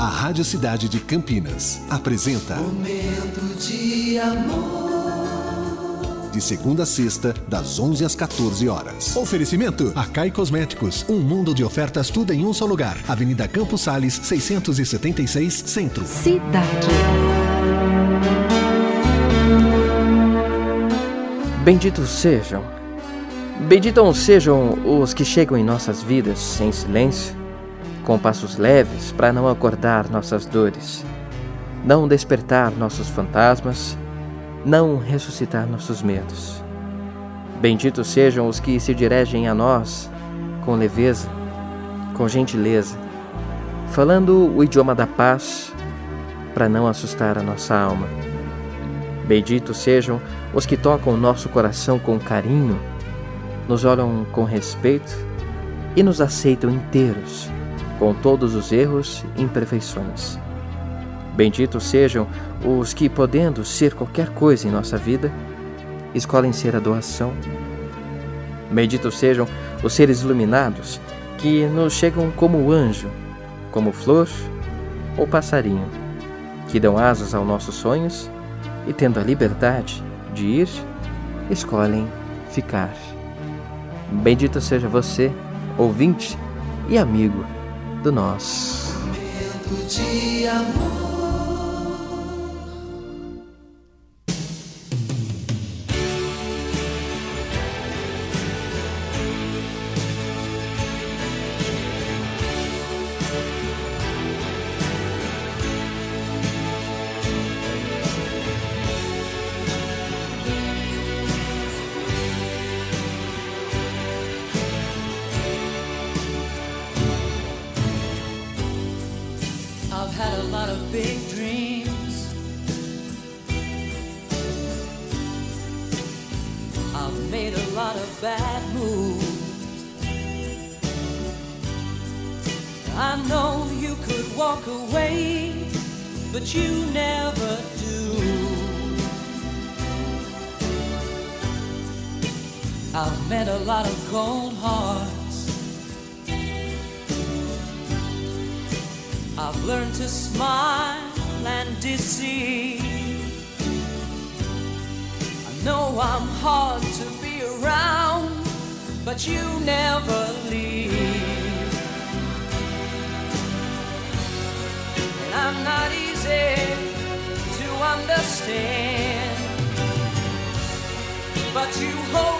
A Rádio Cidade de Campinas apresenta Momento de amor. De segunda a sexta, das 11 às 14 horas. Oferecimento: Acai Cosméticos. Um mundo de ofertas, tudo em um só lugar. Avenida Campos Sales, 676, Centro. Cidade. Benditos sejam. Benditos sejam os que chegam em nossas vidas em silêncio, com passos leves para não acordar nossas dores, não despertar nossos fantasmas, não ressuscitar nossos medos. Benditos sejam os que se dirigem a nós com leveza, com gentileza, falando o idioma da paz para não assustar a nossa alma. Benditos sejam os que tocam nosso coração com carinho, nos olham com respeito e nos aceitam inteiros, com todos os erros e imperfeições. Benditos sejam os que, podendo ser qualquer coisa em nossa vida, escolhem ser a doação. Benditos sejam os seres iluminados que nos chegam como anjo, como flor ou passarinho, que dão asas aos nossos sonhos e, tendo a liberdade de ir, escolhem ficar. Bendito seja você, ouvinte e amigo do nosso. Lot of big dreams. I've made a lot of bad moves. I know you could walk away, but you never do. I've met a lot of cold hearts. I've learned to smile and deceive. I know I'm hard to be around, but you never leave. And I'm not easy to understand, but you hold